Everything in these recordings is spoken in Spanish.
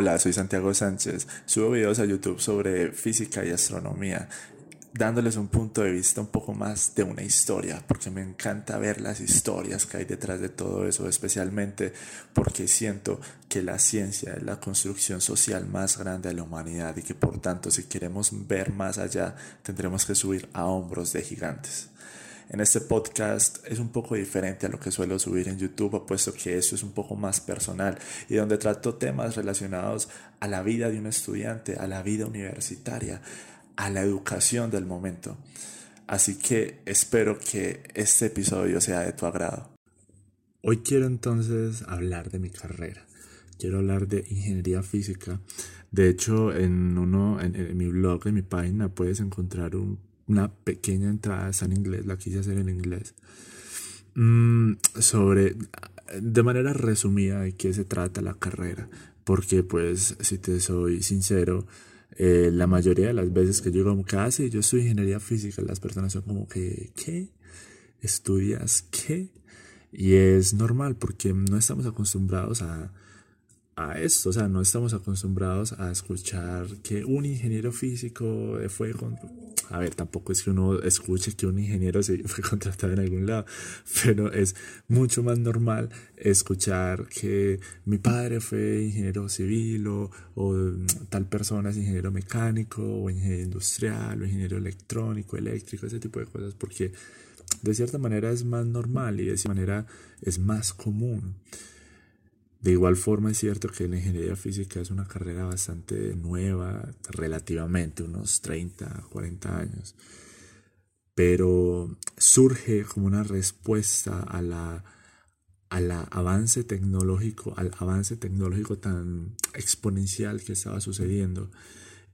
Hola, soy Santiago Sánchez. Subo videos a YouTube sobre física y astronomía, dándoles un punto de vista un poco más de una historia, porque me encanta ver las historias que hay detrás de todo eso, especialmente porque siento que la ciencia es la construcción social más grande de la humanidad y que por tanto si queremos ver más allá tendremos que subir a hombros de gigantes. En este podcast es un poco diferente a lo que suelo subir en YouTube, puesto que eso es un poco más personal y donde trato temas relacionados a la vida de un estudiante, a la vida universitaria, a la educación del momento. Así que espero que este episodio sea de tu agrado. Hoy quiero entonces hablar de mi carrera. Quiero hablar de ingeniería física. De hecho, en uno, en, mi blog, en mi página, puedes encontrar un una pequeña entrada, está en inglés, la quise hacer en inglés, mm, sobre, de manera resumida, de qué se trata la carrera. Porque, pues, si te soy sincero, eh, la mayoría de las veces que yo digo, casi ah, yo estudio ingeniería física, las personas son como que, ¿qué? ¿Estudias qué? Y es normal porque no estamos acostumbrados a, a esto, o sea, no estamos acostumbrados a escuchar que un ingeniero físico fue con a ver, tampoco es que uno escuche que un ingeniero se fue contratado en algún lado, pero es mucho más normal escuchar que mi padre fue ingeniero civil o, tal persona es ingeniero mecánico o ingeniero industrial o ingeniero electrónico, eléctrico, ese tipo de cosas, porque de cierta manera es más normal y de cierta manera es más común. De igual forma es cierto que la ingeniería física es una carrera bastante nueva, relativamente, unos 30, 40 años, pero surge como una respuesta a la al avance tecnológico, al avance tecnológico tan exponencial que estaba sucediendo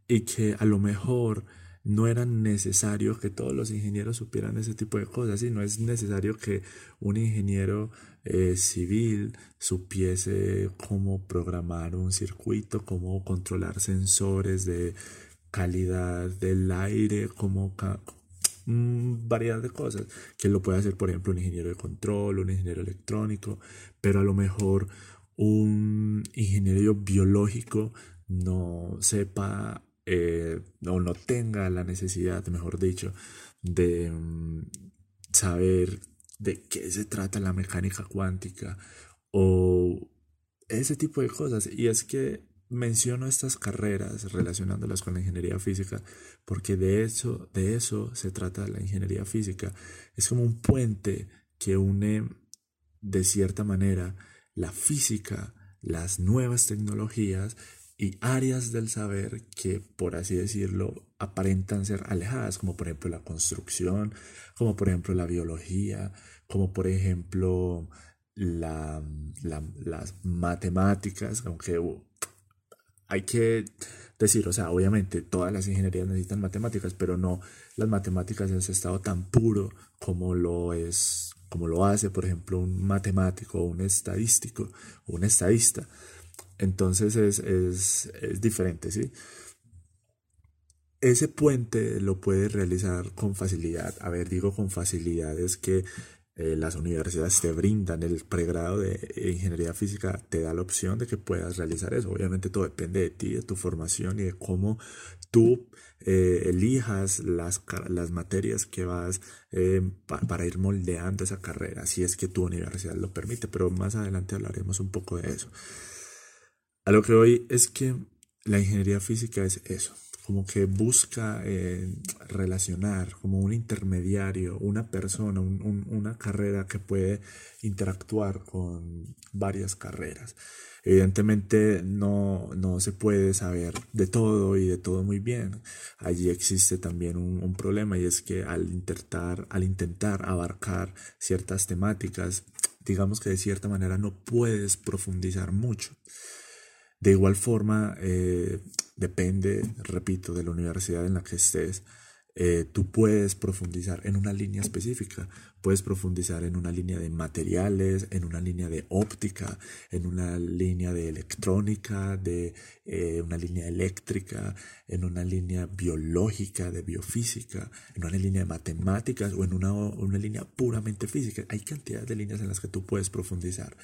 y que a lo mejor no era necesario que todos los ingenieros supieran ese tipo de cosas, y no es necesario que un ingeniero eh, civil supiese cómo programar un circuito, cómo controlar sensores de calidad del aire, cómo mm, variedad de cosas que lo puede hacer por ejemplo un ingeniero de control, un ingeniero electrónico, pero a lo mejor un ingeniero biológico no sepa eh, o no tenga la necesidad, mejor dicho, de mm, saber de qué se trata la mecánica cuántica o ese tipo de cosas. Y es que menciono estas carreras relacionándolas con la ingeniería física porque de de eso se trata la ingeniería física. Es como un puente que une de cierta manera la física, las nuevas tecnologías y áreas del saber que, por así decirlo, aparentan ser alejadas, como por ejemplo la construcción, como por ejemplo la biología, como por ejemplo la, las matemáticas, aunque hay que decir, o sea, obviamente todas las ingenierías necesitan matemáticas, pero no las matemáticas en ese estado tan puro como lo es, como lo hace, por ejemplo, un matemático un estadístico un estadista. Entonces es, es, es diferente, ¿sí? Ese puente lo puedes realizar con facilidad. A ver, digo con facilidad, es que eh, las universidades te brindan el pregrado de ingeniería física, te da la opción de que puedas realizar eso. Obviamente todo depende de ti, de tu formación y de cómo tú eh, elijas las, las, materias que vas eh, para ir moldeando esa carrera, si es que tu universidad lo permite, pero más adelante hablaremos un poco de eso. A lo que hoy es que la ingeniería física es eso, como que busca eh, relacionar como un intermediario, una persona, una carrera que puede interactuar con varias carreras. Evidentemente no, no, se puede saber de todo y de todo muy bien. Allí existe también un, un problema y es que al intentar, al intentar abarcar ciertas temáticas, digamos que de cierta manera no puedes profundizar mucho. De igual forma, eh, depende, repito, de la universidad en la que estés, eh, tú puedes profundizar en una línea específica, puedes profundizar en una línea de materiales, en una línea de óptica, en una línea de electrónica, de eh, una línea eléctrica, en una línea biológica, de biofísica, en una línea de matemáticas o en una, una línea puramente física. Hay cantidad de líneas en las que tú puedes profundizar.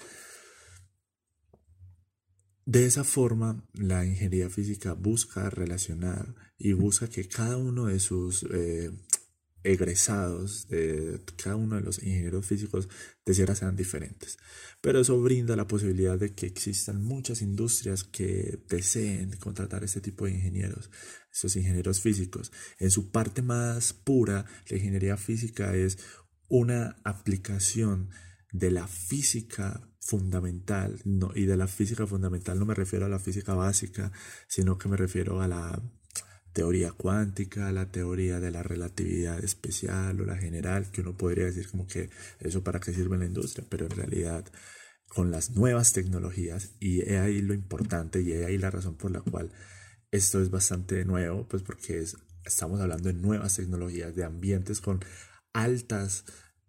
De esa forma, la ingeniería física busca relacionar y busca que cada uno de sus eh, egresados, de cada uno de los ingenieros físicos de Sierra sean diferentes. Pero eso brinda la posibilidad de que existan muchas industrias que deseen contratar este tipo de ingenieros, esos ingenieros físicos. En su parte más pura, la ingeniería física es una aplicación de la física fundamental, no, y de la física fundamental no me refiero a la física básica, sino que me refiero a la teoría cuántica, la teoría de la relatividad especial o la general, que uno podría decir como que eso para qué sirve en la industria, pero en realidad con las nuevas tecnologías, y ahí lo importante y ahí la razón por la cual esto es bastante nuevo, pues porque es, estamos hablando de nuevas tecnologías, de ambientes con altas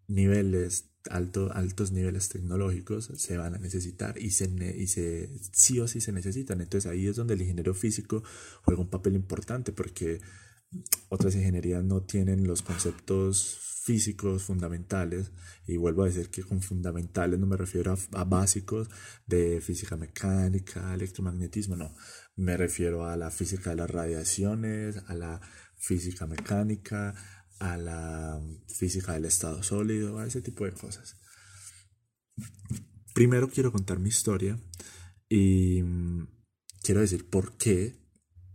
niveles alto, altos niveles tecnológicos se van a necesitar y, se, y se, sí o sí se necesitan. Entonces ahí es donde el ingeniero físico juega un papel importante porque otras ingenierías no tienen los conceptos físicos fundamentales y vuelvo a decir que con fundamentales no me refiero a, básicos de física mecánica, electromagnetismo, no, me refiero a la física de las radiaciones, a la física mecánica, a la física del estado sólido, a ese tipo de cosas. Primero quiero contar mi historia y mm, quiero decir por qué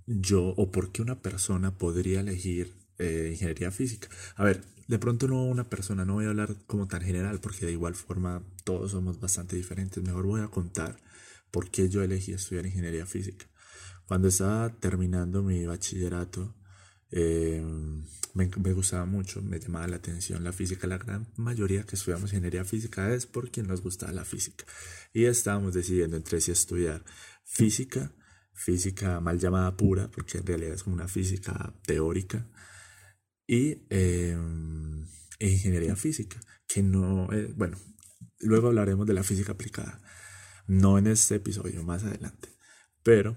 yo o por qué una persona podría elegir eh, ingeniería física. A ver, de pronto no una persona, no voy a hablar como tan general porque de igual forma todos somos bastante diferentes. Mejor voy a contar por qué yo elegí estudiar ingeniería física. Cuando estaba terminando mi bachillerato, eh, me, gustaba mucho, me llamaba la atención la física. La gran mayoría que estudiamos ingeniería física es porque nos gustaba la física. Y estábamos decidiendo entre si estudiar física, física mal llamada pura, porque en realidad es como una física teórica, y em, e ingeniería física, que no, eh, bueno, luego hablaremos de la física aplicada, no en este episodio, más adelante, pero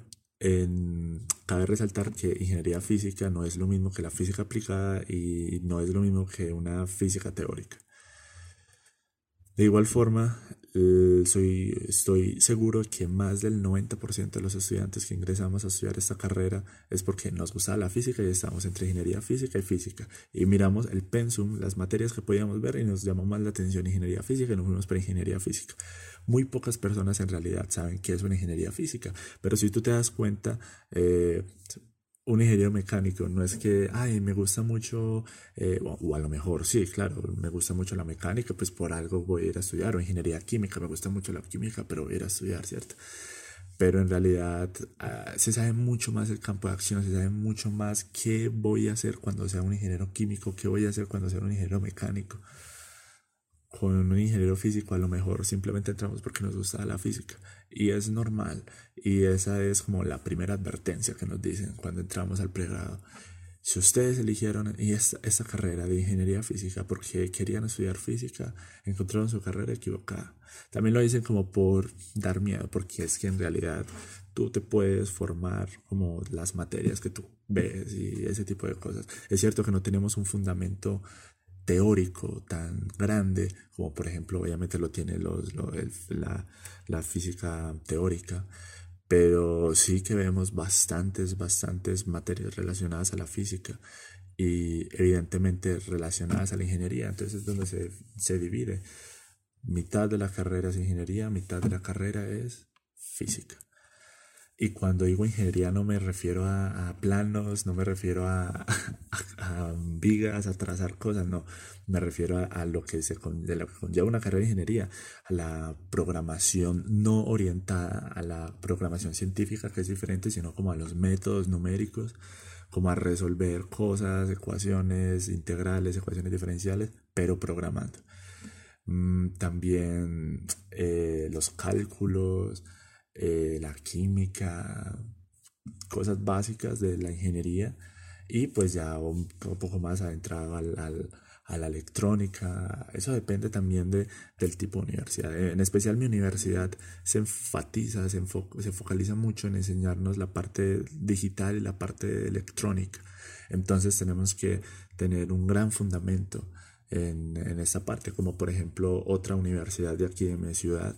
cabe resaltar que ingeniería física no es lo mismo que la física aplicada y no es lo mismo que una física teórica. De igual forma, soy, estoy seguro que más del 90% de los estudiantes que ingresamos a estudiar esta carrera es porque nos gusta la física y estamos entre ingeniería física y física. Y miramos el pensum, las materias que podíamos ver y nos llamó más la atención ingeniería física y nos fuimos para ingeniería física. Muy pocas personas en realidad saben qué es una ingeniería física, pero si tú te das cuenta, eh, un ingeniero mecánico no es que, ay, me gusta mucho, eh, o, a lo mejor sí, claro, me gusta mucho la mecánica, pues por algo voy a ir a estudiar, o ingeniería química, me gusta mucho la química, pero voy a ir a estudiar, ¿cierto? Pero en realidad ah, se sabe mucho más el campo de acción, se sabe mucho más qué voy a hacer cuando sea un ingeniero químico, qué voy a hacer cuando sea un ingeniero mecánico con un ingeniero físico a lo mejor simplemente entramos porque nos gusta la física y es normal y esa es como la primera advertencia que nos dicen cuando entramos al pregrado. Si ustedes eligieron esta, esta carrera de ingeniería física porque querían estudiar física, encontraron su carrera equivocada. También lo dicen como por dar miedo, porque es que en realidad tú te puedes formar como las materias que tú ves y ese tipo de cosas. Es cierto que no tenemos un fundamento teórico tan grande como por ejemplo obviamente lo tiene los, la, la, física teórica pero sí que vemos bastantes bastantes materias relacionadas a la física y evidentemente relacionadas a la ingeniería. Entonces es donde se, se divide. Mitad de la carrera es ingeniería mitad de la carrera es física y cuando digo ingeniería no me refiero a, planos, no me refiero a, a, vigas, a trazar cosas, no. Me refiero a, lo que se conlleva una carrera de ingeniería, a la programación no orientada a la programación científica, que es diferente, sino como a los métodos numéricos, como a resolver cosas, ecuaciones integrales, ecuaciones diferenciales, pero programando. Mm, también eh, los cálculos eh, la química, cosas básicas de la ingeniería y pues ya un, poco más adentrado al, a la electrónica. Eso depende también de, del tipo de universidad. En especial mi universidad se enfatiza, se, se focaliza mucho en enseñarnos la parte digital y la parte electrónica. Entonces tenemos que tener un gran fundamento en, en esta parte, como por ejemplo otra universidad de aquí de mi ciudad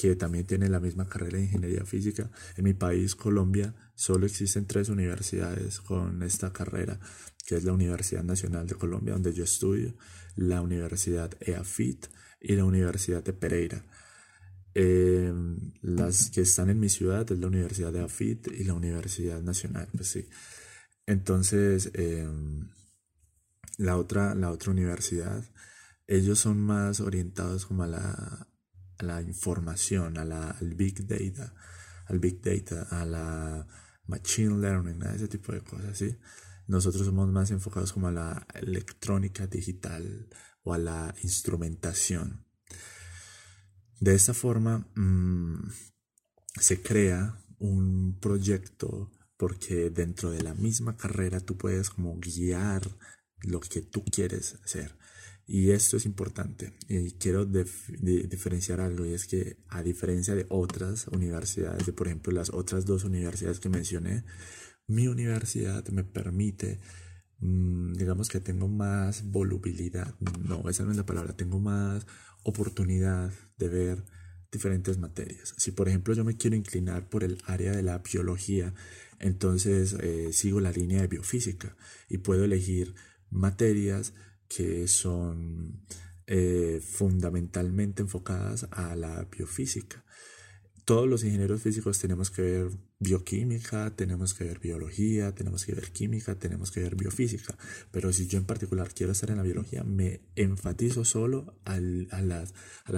que también tiene la misma carrera de ingeniería física. En mi país, Colombia, solo existen tres universidades con esta carrera, que es la Universidad Nacional de Colombia, donde yo estudio, la Universidad EAFIT y la Universidad de Pereira. Em, las que están en mi ciudad es la Universidad de AFIT y la Universidad Nacional, pues sí. Entonces, em, la, otra, la otra universidad, ellos son más orientados como a la, a la información, a la, al big data, al big data, a la machine learning, a ese tipo de cosas, ¿sí? Nosotros somos más enfocados como a la electrónica digital o a la instrumentación. De esta forma mm, se crea un proyecto porque dentro de la misma carrera tú puedes como guiar lo que tú quieres hacer. Y esto es importante. Y quiero diferenciar algo y es que a diferencia de otras universidades, de por ejemplo las otras dos universidades que mencioné, mi universidad me permite, mm, digamos que tengo más volubilidad, no, esa no es la palabra, tengo más oportunidad de ver diferentes materias. Si por ejemplo yo me quiero inclinar por el área de la biología, entonces eh, sigo la línea de biofísica y puedo elegir materias que son eh, fundamentalmente enfocadas a la biofísica todos los ingenieros físicos tenemos que ver bioquímica, tenemos que ver biología, tenemos que ver química, tenemos que ver biofísica. Pero si yo en particular quiero estar en la biología, me enfatizo solo a, las,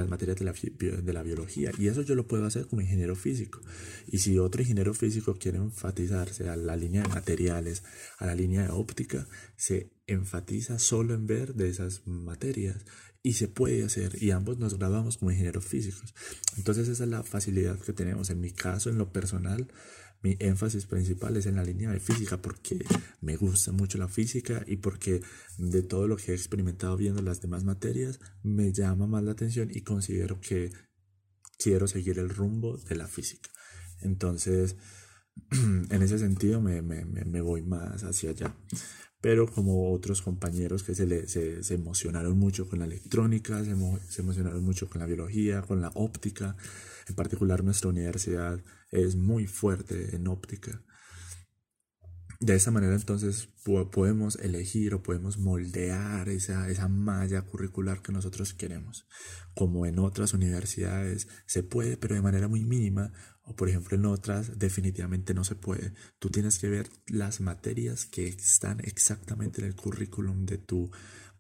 materias de la biología. Y eso yo lo puedo hacer como ingeniero físico. Y si otro ingeniero físico quiere enfatizarse a la línea de materiales, a la línea de óptica, se enfatiza solo en ver de esas materias y se puede hacer y ambos nos graduamos como ingenieros físicos. Entonces esa es la facilidad que tenemos. En mi caso, en lo personal, mi énfasis principal es en la línea de física porque me gusta mucho la física y porque de todo lo que he experimentado viendo las demás materias me llama más la atención y considero que quiero seguir el rumbo de la física. Entonces, en ese sentido me, me, me voy más hacia allá pero como otros compañeros que se, le, se, emocionaron mucho con la electrónica, se, se, emocionaron mucho con la biología, con la óptica. En particular nuestra universidad es muy fuerte en óptica. De esa manera entonces podemos elegir o podemos moldear esa, esa malla curricular que nosotros queremos. Como en otras universidades se puede, pero de manera muy mínima, o por ejemplo en otras definitivamente no se puede. Tú tienes que ver las materias que están exactamente en el currículum de tu,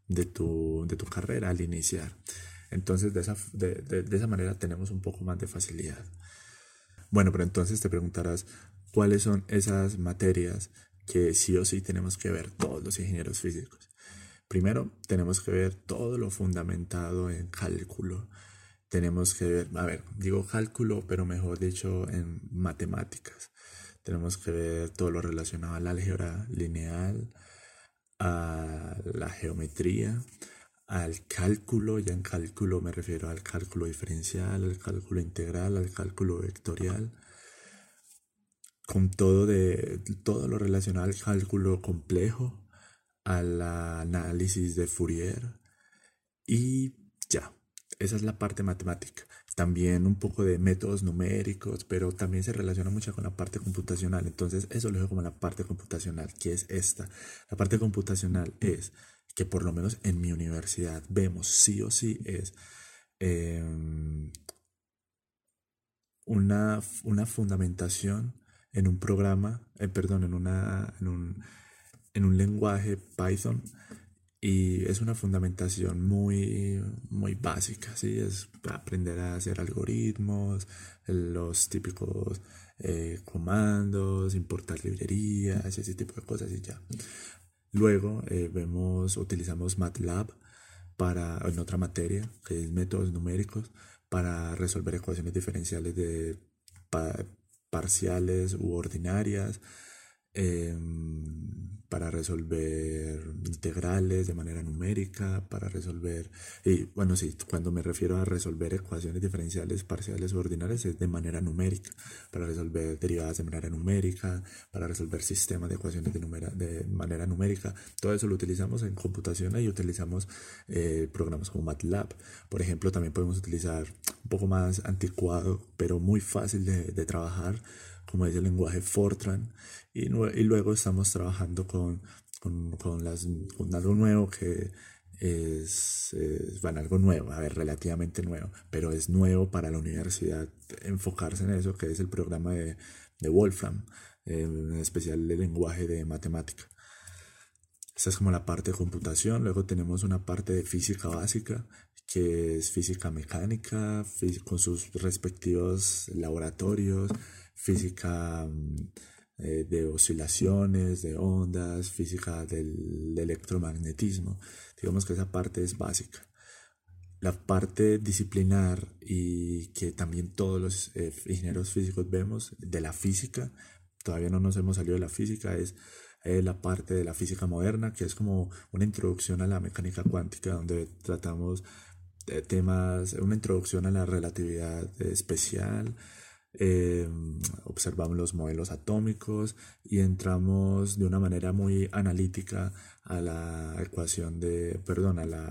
de tu, de tu carrera al iniciar. Entonces de esa, de, de esa manera tenemos un poco más de facilidad. Bueno, pero entonces te preguntarás, ¿cuáles son esas materias que sí o sí tenemos que ver todos los ingenieros físicos? Primero, tenemos que ver todo lo fundamentado en cálculo, tenemos que ver, a ver, digo cálculo, pero mejor dicho en matemáticas. Tenemos que ver todo lo relacionado al álgebra lineal, a la geometría, al cálculo, ya en cálculo me refiero al cálculo diferencial, al cálculo integral, al cálculo vectorial, con todo, de, todo lo relacionado al cálculo complejo, al análisis de Fourier y ya. Esa es la parte matemática. También un poco de métodos numéricos, pero también se relaciona mucho con la parte computacional. Entonces, eso lo dejo como la parte computacional, que es esta. La parte computacional es que por lo menos en mi universidad vemos sí o sí es em, una, una fundamentación en un programa, eh, perdón, en, una, en, un, en un lenguaje Python y es una fundamentación muy, muy básica, ¿sí? Es aprender a hacer algoritmos, los típicos eh, comandos, importar librerías, ese tipo de cosas y ya. Luego eh, vemos, utilizamos MATLAB para, en otra materia, que es métodos numéricos, para resolver ecuaciones diferenciales de parciales u ordinarias Em, para resolver integrales de manera numérica, para resolver, y bueno, sí, cuando me refiero a resolver ecuaciones diferenciales parciales o ordinales es de manera numérica, para resolver derivadas de manera numérica, para resolver sistemas de ecuaciones de, de manera numérica, todo eso lo utilizamos en computación y utilizamos eh, programas como MATLAB. Por ejemplo, también podemos utilizar un poco más anticuado, pero muy fácil de, de trabajar, como es el lenguaje Fortran, y, luego estamos trabajando con, con, algo nuevo que es, bueno, algo nuevo, a ver, relativamente nuevo, pero es nuevo para la universidad enfocarse en eso, que es el programa de, Wolfram, en especial el lenguaje de matemática. Esta es como la parte de computación, luego tenemos una parte de física básica, que es física mecánica, con sus respectivos laboratorios, física mm, eh, de oscilaciones, de ondas, física del, electromagnetismo. Digamos que esa parte es básica. La parte disciplinar y que también todos los eh, ingenieros físicos vemos de la física, todavía no nos hemos salido de la física, es eh, la parte de la física moderna, que es como una introducción a la mecánica cuántica, donde tratamos temas, una introducción a la relatividad especial, eh, observamos los modelos atómicos y entramos de una manera muy analítica a la ecuación de, perdón, a la,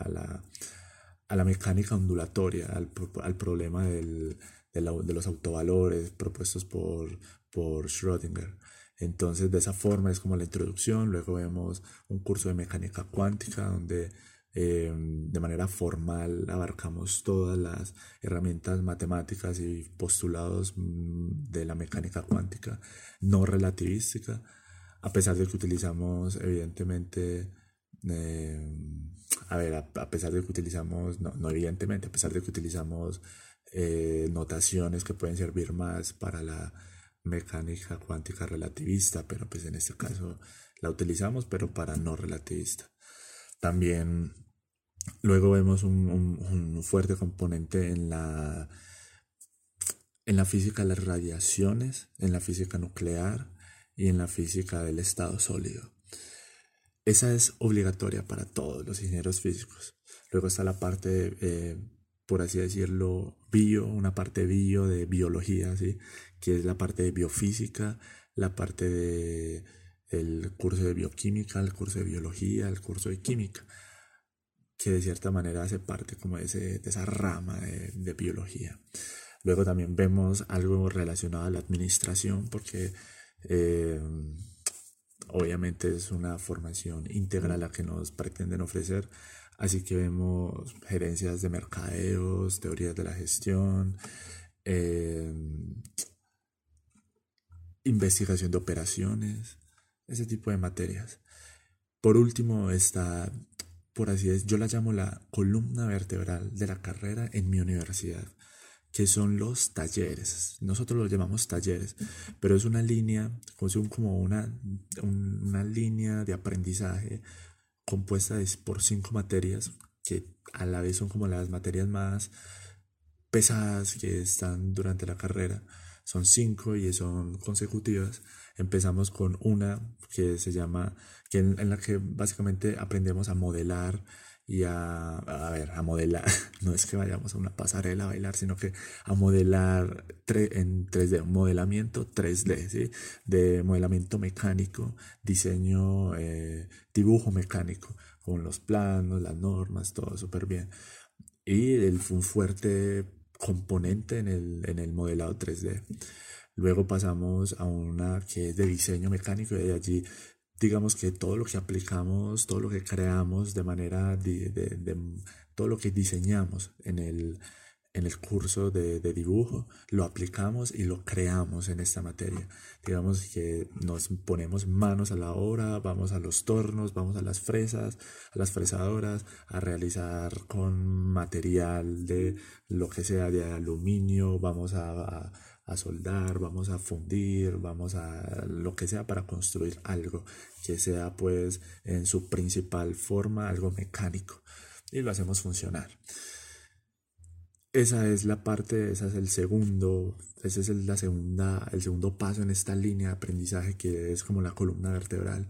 a la, mecánica ondulatoria, al, al problema del, de, de, los autovalores propuestos por, por Schrödinger. Entonces, de esa forma es como la introducción. Luego vemos un curso de mecánica cuántica donde Em, de manera formal abarcamos todas las herramientas matemáticas y postulados mm, de la mecánica cuántica no relativística, a pesar de que utilizamos evidentemente, em, a ver, a, pesar de que utilizamos, no, no, evidentemente, a pesar de que utilizamos eh, notaciones que pueden servir más para la mecánica cuántica relativista, pero pues en este caso la utilizamos, pero para no relativista. También luego vemos un, fuerte componente en la, en la física de las radiaciones, en la física nuclear y en la física del estado sólido. Esa es obligatoria para todos los ingenieros físicos. Luego está la parte, eh, por así decirlo, bio, una parte bio de biología, ¿sí? que es la parte de biofísica, la parte de el curso de bioquímica, el curso de biología, el curso de química, que de cierta manera hace parte como de, esa rama de, biología. Luego también vemos algo relacionado a la administración, porque eh, obviamente es una formación integral la que nos pretenden ofrecer. Así que vemos gerencias de mercadeos, teorías de la gestión, eh, investigación de operaciones, ese tipo de materias. Por último está, por así decirlo, yo la llamo la columna vertebral de la carrera en mi universidad, que son los talleres. Nosotros los llamamos talleres, pero es una línea, como una, una línea de aprendizaje compuesta por cinco materias que a la vez son como las materias más pesadas que están durante la carrera. Son cinco y son consecutivas Empezamos con una que se llama, que en, la que básicamente aprendemos a modelar y a, a ver, a modelar, no es que vayamos a una pasarela a bailar, sino que a modelar en 3D, un modelamiento 3D, ¿sí? De modelamiento mecánico, diseño, eh, dibujo mecánico, con los planos, las normas, todo súper bien. Y el, un fuerte componente en el, en el modelado 3D. Luego pasamos a una que es de diseño mecánico y de allí digamos que todo lo que aplicamos, todo lo que creamos de manera de, todo lo que diseñamos en el, en el curso de, de, dibujo, lo aplicamos y lo creamos en esta materia. Digamos que nos ponemos manos a la obra, vamos a los tornos, vamos a las fresas, a las fresadoras, a realizar con material de lo que sea de aluminio, vamos a soldar, vamos a fundir, vamos a lo que sea para construir algo que sea pues en su principal forma algo mecánico y lo hacemos funcionar. esa es la parte, esa es el segundo, ese es el, la segunda, el segundo paso en esta línea de aprendizaje que es como la columna vertebral.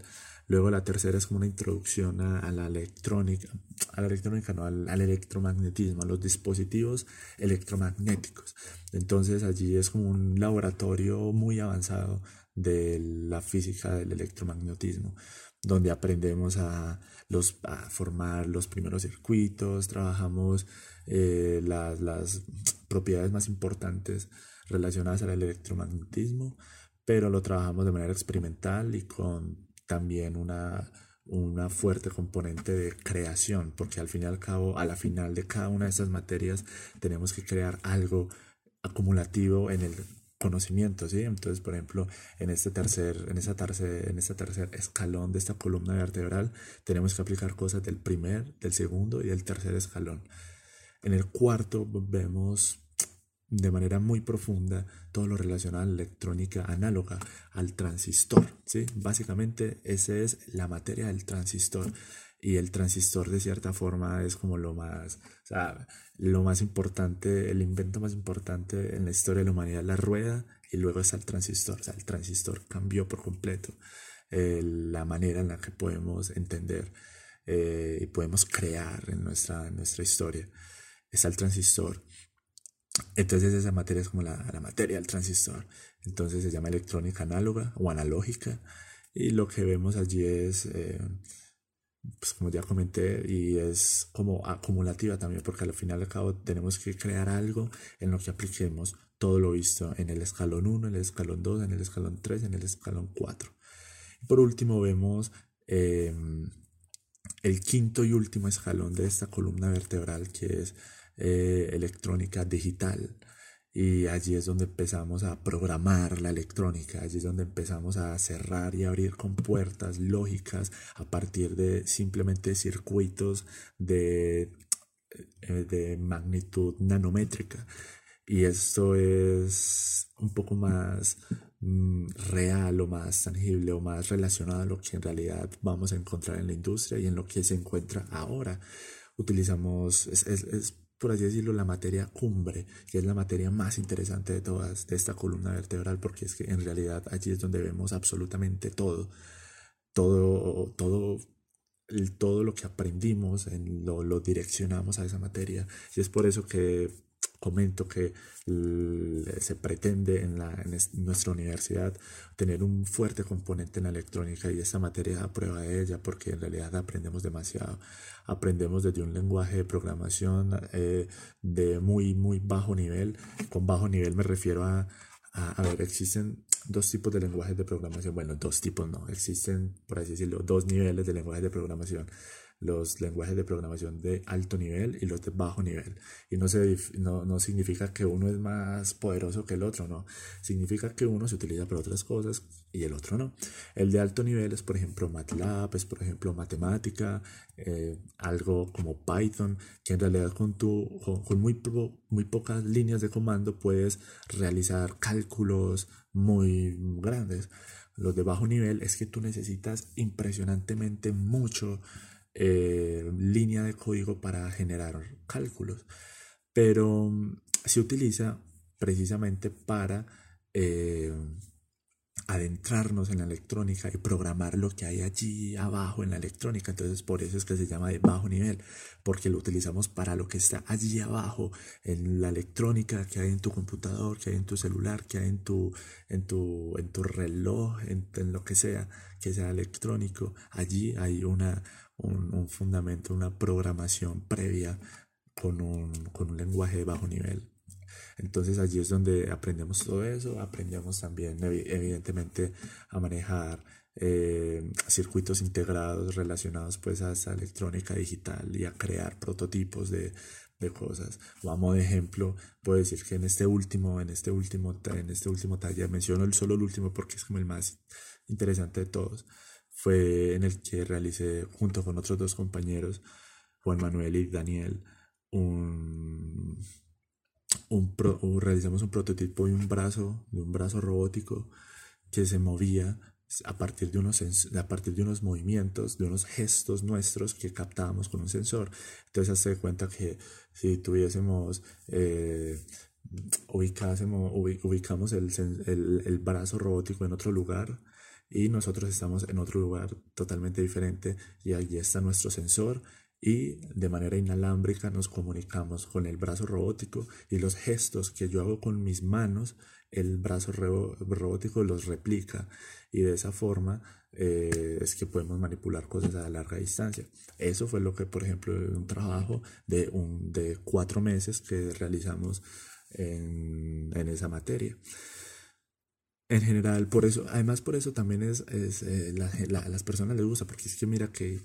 Luego la tercera es como una introducción a, la electrónica, a la electrónica, no, al, electromagnetismo, a los dispositivos electromagnéticos. Entonces allí es como un laboratorio muy avanzado de la física del electromagnetismo, donde aprendemos a, los, a formar los primeros circuitos, trabajamos eh, las, las propiedades más importantes relacionadas al electromagnetismo, pero lo trabajamos de manera experimental y con también una, una fuerte componente de creación, porque al fin y al cabo, a la final de cada una de estas materias, tenemos que crear algo acumulativo en el conocimiento, ¿sí? Entonces, por ejemplo, en este tercer, en esa tercer, en este tercer escalón de esta columna vertebral, tenemos que aplicar cosas del primer, del segundo y del tercer escalón. En el cuarto vemos de manera muy profunda todo lo relacionado a la electrónica análoga, al transistor. ¿sí? Básicamente esa es la materia del transistor y el transistor de cierta forma es como lo más, lo más importante, el invento más importante en la historia de la humanidad, la rueda y luego está el transistor. O sea, el transistor cambió por completo eh, la manera en la que podemos entender eh, y podemos crear en nuestra, en nuestra historia está el transistor. Entonces esa materia es como la, la, materia del transistor. Entonces se llama electrónica análoga o analógica. Y lo que vemos allí es, eh, pues como ya comenté, y es como acumulativa también, porque al final y al cabo tenemos que crear algo en lo que apliquemos todo lo visto en el escalón 1, en el escalón 2, en el escalón 3, en el escalón 4. Y por último vemos... Eh, el quinto y último escalón de esta columna vertebral que es eh, electrónica digital. Y allí es donde empezamos a programar la electrónica, allí es donde empezamos a cerrar y abrir con puertas lógicas a partir de simplemente circuitos de, eh, de magnitud nanométrica. Y esto es un poco más mm, real o más tangible o más relacionado a lo que en realidad vamos a encontrar en la industria y en lo que se encuentra ahora. Utilizamos, es, es por así decirlo, la materia cumbre, que es la materia más interesante de todas, de esta columna vertebral, porque es que en realidad allí es donde vemos absolutamente todo, todo, todo, todo lo que aprendimos, en lo, lo direccionamos a esa materia, y es por eso que comento que se pretende en, la, en, nuestra universidad tener un fuerte componente en la electrónica y esta materia da prueba de ella porque en realidad aprendemos demasiado. Aprendemos desde un lenguaje de programación eh, de muy, muy bajo nivel. Con bajo nivel me refiero a, a, a, ver, existen dos tipos de lenguajes de programación. Bueno, dos tipos no, existen, por así decirlo, dos niveles de lenguajes de programación los lenguajes de programación de alto nivel y los de bajo nivel. Y no, se, no, no, significa que uno es más poderoso que el otro, no. Significa que uno se utiliza para otras cosas y el otro no. El de alto nivel es, por ejemplo, MATLAB, es, por ejemplo, matemática, eh, algo como Python, que en realidad con, tu, con, muy, muy pocas líneas de comando puedes realizar cálculos muy grandes. Los de bajo nivel es que tú necesitas impresionantemente mucho eh, línea de código para generar cálculos, pero mm, se utiliza precisamente para eh, adentrarnos en la electrónica y programar lo que hay allí abajo en la electrónica. Entonces por eso es que se llama de bajo nivel, porque lo utilizamos para lo que está allí abajo, en la electrónica que hay en tu computador, que hay en tu celular, que hay en tu, en tu, en tu reloj, en lo que sea, que sea electrónico. Allí hay una, un, fundamento, una programación previa con un, con un lenguaje de bajo nivel. Entonces allí es donde aprendemos todo eso, aprendemos también evidentemente a manejar eh, circuitos integrados relacionados pues a esa electrónica digital y a crear prototipos de, de cosas. Vamos de ejemplo, puedo decir que en este último, en este último, en este último taller, menciono solo el último porque es como el más interesante de todos fue en el que realicé junto con otros dos compañeros, Juan Manuel y Daniel, un, realizamos un prototipo de un brazo, de un brazo robótico que se movía a partir de unos, a partir de unos movimientos, de unos gestos nuestros que captábamos con un sensor. Entonces, hace cuenta que si tuviésemos, eh, ubicamos el, el, el brazo robótico en otro lugar, y nosotros estamos en otro lugar totalmente diferente y allí está nuestro sensor y de manera inalámbrica nos comunicamos con el brazo robótico y los gestos que yo hago con mis manos, el brazo robótico los replica y de esa forma eh, es que podemos manipular cosas a larga distancia. Eso fue lo que, por ejemplo, un trabajo de, un, de cuatro meses que realizamos en, en esa materia en general, por eso, además por eso también es, es eh, a las personas les gusta, porque es que mira que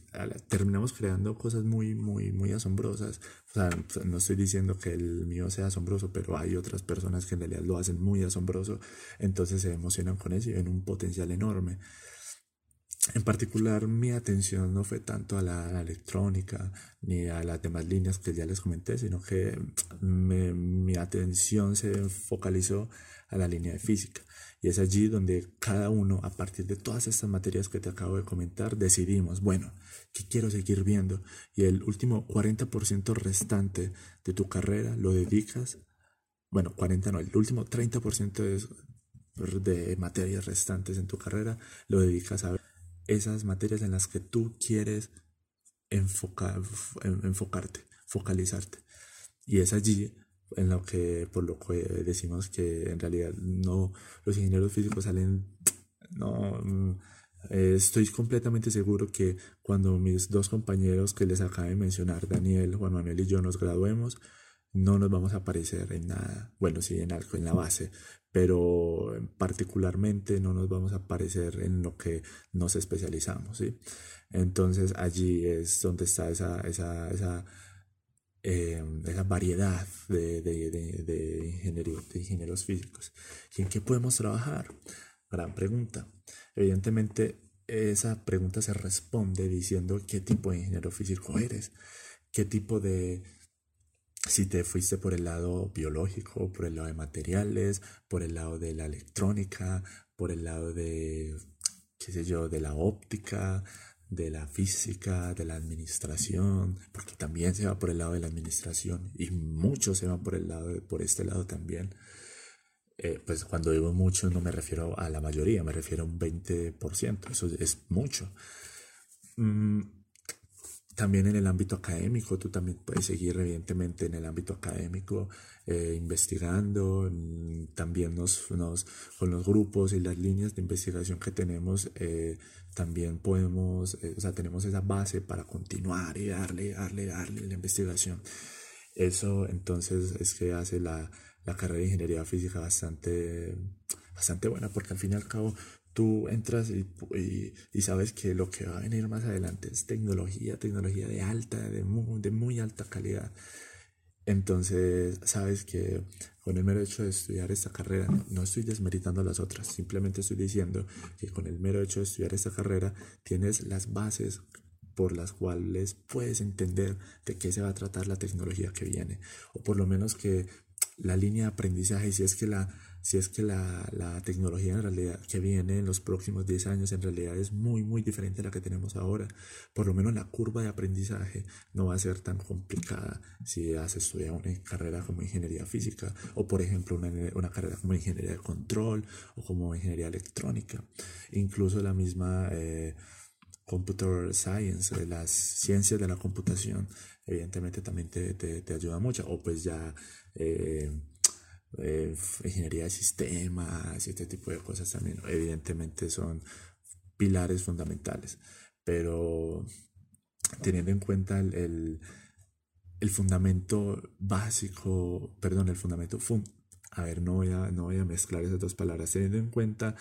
terminamos creando cosas muy, muy, muy asombrosas. O sea, no estoy diciendo que el mío sea asombroso, pero hay otras personas que en realidad lo hacen muy asombroso, entonces se emocionan con eso y ven un potencial enorme. En particular, mi atención no fue tanto a la, electrónica ni a las demás líneas que ya les comenté, sino que mi atención se focalizó a la línea de física. Y es allí donde cada uno, a partir de todas estas materias que te acabo de comentar, decidimos, bueno, ¿qué quiero seguir viendo? Y el último 40% restante de tu carrera lo dedicas, bueno, 40 no, el último 30% de, de materias restantes en tu carrera lo dedicas a esas materias en las que tú quieres enfocar, enfocarte, focalizarte. Y es allí en lo que por lo que decimos que en realidad no los ingenieros físicos salen no mm, estoy completamente seguro que cuando mis dos compañeros que les acabo de mencionar Daniel Juan Manuel y yo nos graduemos no nos vamos a aparecer en nada bueno sí en algo en la base pero particularmente no nos vamos a aparecer en lo que nos especializamos ¿sí? entonces allí es donde está esa, esa, esa eh, esa variedad de, de, de, de, ingenieros físicos. ¿Y en qué podemos trabajar? Gran pregunta. Evidentemente, esa pregunta se responde diciendo qué tipo de ingeniero físico eres, qué tipo de, si te fuiste por el lado biológico, por el lado de materiales, por el lado de la electrónica, por el lado de, qué sé yo, de la óptica, de la física, de la administración, porque también se va por el lado de la administración y muchos se van por el lado por este lado también. Eh, pues cuando digo mucho no me refiero a la mayoría, me refiero a un 20%, eso es mucho. Mm, también en el ámbito académico, tú también puedes seguir evidentemente en el ámbito académico, eh, investigando, mm, también nos, nos, con los grupos y las líneas de investigación que tenemos, eh, también podemos, eh, o sea, tenemos esa base para continuar y darle, darle, darle la investigación. Eso entonces es que hace la, la carrera de ingeniería física bastante, bastante buena, porque al fin y al cabo tú entras y, y, sabes que lo que va a venir más adelante es tecnología, tecnología de alta, de muy, de muy alta calidad. Entonces, sabes que con el mero hecho de estudiar esta carrera, no, estoy desmeritando las otras, simplemente estoy diciendo que con el mero hecho de estudiar esta carrera tienes las bases por las cuales puedes entender de qué se va a tratar la tecnología que viene, o por lo menos que la línea de aprendizaje, si es que la si es que la, la, tecnología en realidad que viene en los próximos 10 años en realidad es muy muy diferente a la que tenemos ahora. Por lo menos la curva de aprendizaje no va a ser tan complicada si has estudiado una carrera como ingeniería física o por ejemplo una, una carrera como ingeniería de control o como ingeniería electrónica. Incluso la misma... Eh, computer science, las ciencias de la computación, evidentemente también te, te, te ayuda mucho. O pues ya eh, eh, ingeniería de sistemas y este tipo de cosas también evidentemente son pilares fundamentales. Pero teniendo en cuenta el, el, fundamento básico perdón el fundamento a ver no voy a, no voy a mezclar esas dos palabras teniendo en cuenta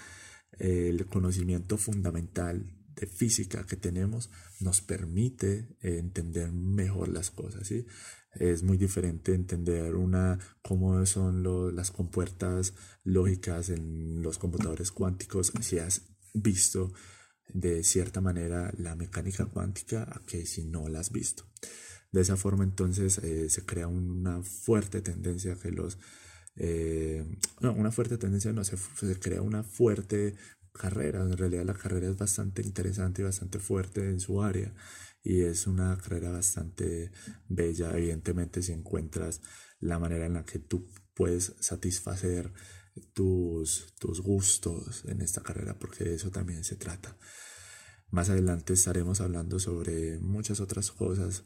el conocimiento fundamental de física que tenemos nos permite entender mejor las cosas ¿sí? es muy diferente entender una cómo son las compuertas lógicas en los computadores cuánticos si has visto de cierta manera la mecánica cuántica a que si no la has visto. De esa forma entonces eh, se crea una fuerte tendencia que los... Eh, no, una fuerte tendencia, no, se, se crea una fuerte carrera. En realidad la carrera es bastante interesante y bastante fuerte en su área y es una carrera bastante bella. Evidentemente si encuentras la manera en la que tú puedes satisfacer tus, tus gustos en esta carrera, porque de eso también se trata. Más adelante estaremos hablando sobre muchas otras cosas.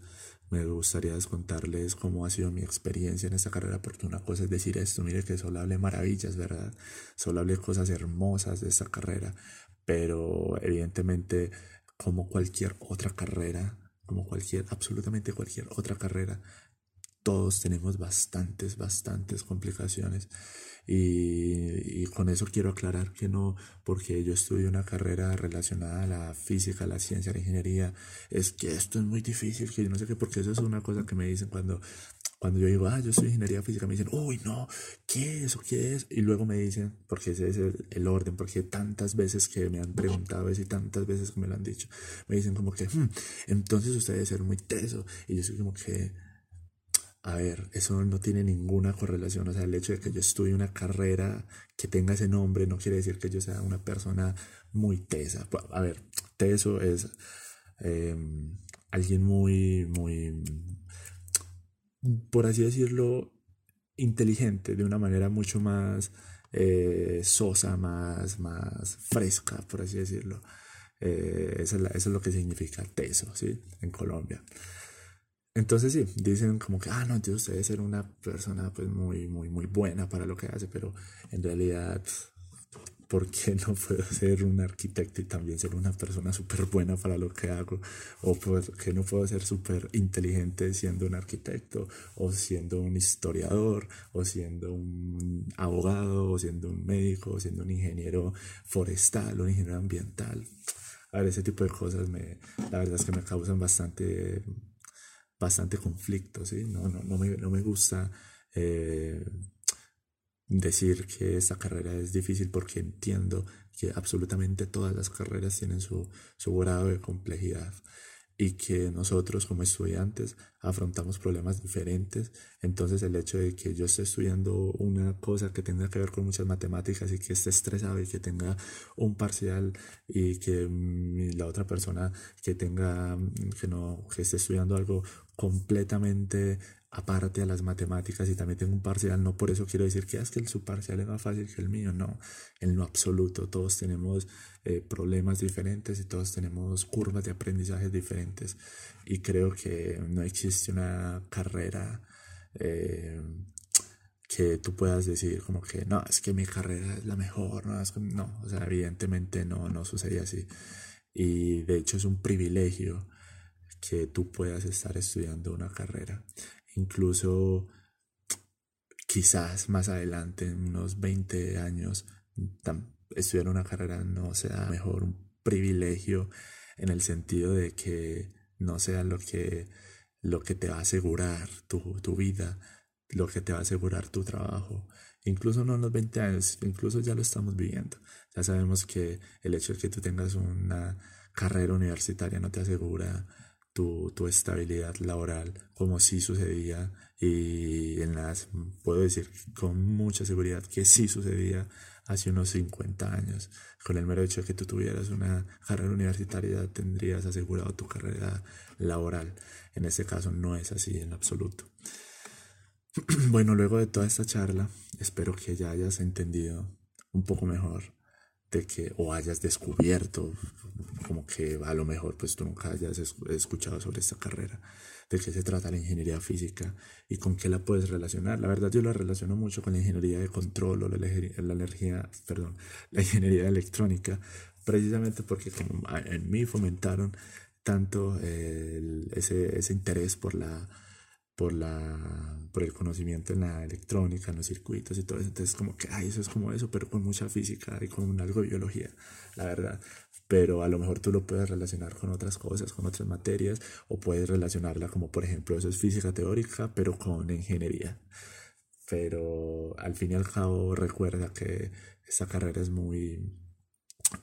Me gustaría contarles cómo ha sido mi experiencia en esta carrera, porque una cosa es decir esto, mire que solo hablé maravillas, ¿verdad? Solo hablé cosas hermosas de esta carrera, pero evidentemente como cualquier otra carrera, como cualquier, absolutamente cualquier otra carrera, todos tenemos bastantes, bastantes complicaciones. Y, con eso quiero aclarar que no, porque yo estudio una carrera relacionada a la física, a la ciencia, a la ingeniería, es que esto es muy difícil, que yo no sé qué, porque eso es una cosa que me dicen cuando, cuando yo digo, ah, yo soy ingeniería física, me dicen, uy, no, ¿qué es o qué es? Y luego me dicen, porque ese es el, orden, porque tantas veces que me han preguntado eso y tantas veces que me lo han dicho, me dicen como que, hmm, entonces usted debe ser muy teso. Y yo soy como que a ver, eso no tiene ninguna correlación. O sea, el hecho de que yo estudie una carrera que tenga ese nombre no quiere decir que yo sea una persona muy tesa. A ver, teso es em, alguien muy, muy, por así decirlo, inteligente, de una manera mucho más eh, sosa, más, más fresca, por así decirlo. Eh, eso, es eso, es lo que significa teso, ¿sí? En Colombia. Entonces sí, dicen como que, ah, no, entonces usted debe ser una persona pues muy, muy, muy buena para lo que hace, pero en realidad, ¿por qué no puedo ser un arquitecto y también ser una persona súper buena para lo que hago? ¿O por qué no puedo ser súper inteligente siendo un arquitecto? ¿O siendo un historiador? ¿O siendo un abogado? ¿O siendo un médico? ¿O siendo un ingeniero forestal? ¿Un ingeniero ambiental? A ver, ese tipo de cosas me, la verdad es que me causan bastante bastante conflicto, ¿sí? No, no, no, me, no me gusta eh, decir que esta carrera es difícil porque entiendo que absolutamente todas las carreras tienen su, su grado de complejidad y que nosotros como estudiantes afrontamos problemas diferentes. Entonces el hecho de que yo esté estudiando una cosa que tenga que ver con muchas matemáticas y que esté estresado y que tenga un parcial y que la otra persona que tenga que no que esté estudiando algo completamente aparte a las matemáticas y también tengo un parcial, no por eso quiero decir que ah, es que su parcial es más fácil que el mío, no, en lo absoluto, todos tenemos eh, problemas diferentes y todos tenemos curvas de aprendizaje diferentes y creo que no existe una carrera eh, que tú puedas decir como que no, es que mi carrera es la mejor, no, es no, o sea, evidentemente no, no sucede así y de hecho es un privilegio que tú puedas estar estudiando una carrera. Incluso quizás más adelante, en unos 20 años, estudiar una carrera no sea mejor un privilegio en el sentido de que no sea lo que, lo que te va a asegurar tu, tu vida, lo que te va a asegurar tu trabajo. Incluso no en los 20 años, incluso ya lo estamos viviendo. Ya sabemos que el hecho de que tú tengas una carrera universitaria no te asegura tu, estabilidad laboral, como sí sucedía y en las, puedo decir con mucha seguridad que sí sucedía hace unos 50 años. Con el mero hecho de que tú tuvieras una carrera universitaria tendrías asegurado tu carrera laboral. En este caso no es así en absoluto. Bueno, luego de toda esta charla, espero que ya hayas entendido un poco mejor de que o hayas descubierto como que a lo mejor pues tú nunca hayas escuchado sobre esta carrera, de qué se trata la ingeniería física y con qué la puedes relacionar. La verdad yo la relaciono mucho con la ingeniería de control o la, la energía, perdón, la ingeniería electrónica, precisamente porque como en mí fomentaron tanto ese, ese interés por la por, la, por el conocimiento en la electrónica, en los circuitos y todo eso. Entonces, como que, ay, eso es como eso, pero con mucha física y con algo de biología, la verdad. Pero a lo mejor tú lo puedes relacionar con otras cosas, con otras materias, o puedes relacionarla como, por ejemplo, eso es física teórica, pero con ingeniería. Pero al fin y al cabo, recuerda que esta carrera es muy,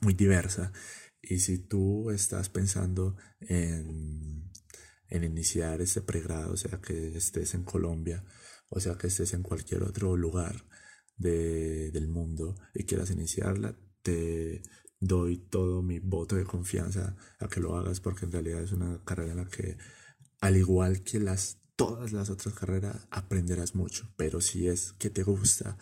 muy diversa. Y si tú estás pensando en en iniciar este pregrado, sea que estés en Colombia, o sea que estés en cualquier otro lugar de, del mundo y quieras iniciarla, te, doy todo mi voto de confianza a que lo hagas porque en realidad es una carrera en la que al igual que las todas las otras carreras aprenderás mucho, pero si es que te gusta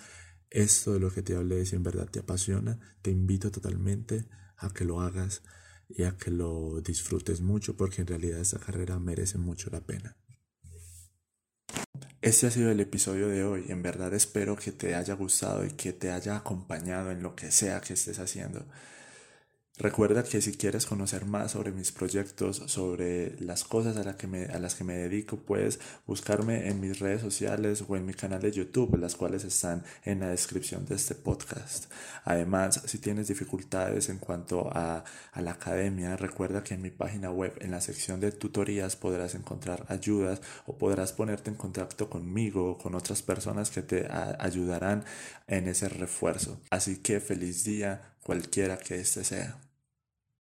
esto de lo que te hablé, si en verdad te apasiona, te invito totalmente a que lo hagas y a que lo disfrutes mucho porque en realidad esta carrera merece mucho la pena. Este ha sido el episodio de hoy. En verdad espero que te haya gustado y que te haya acompañado en lo que sea que estés haciendo. Recuerda que si quieres conocer más sobre mis proyectos, sobre las cosas a, que me, a, las que me dedico, puedes buscarme en mis redes sociales o en mi canal de YouTube, las cuales están en la descripción de este podcast. Además, si tienes dificultades en cuanto a, a la academia, recuerda que en mi página web, en la sección de tutorías, podrás encontrar ayudas o podrás ponerte en contacto conmigo o con otras personas que te ayudarán en ese refuerzo. Así que feliz día, cualquiera que este sea.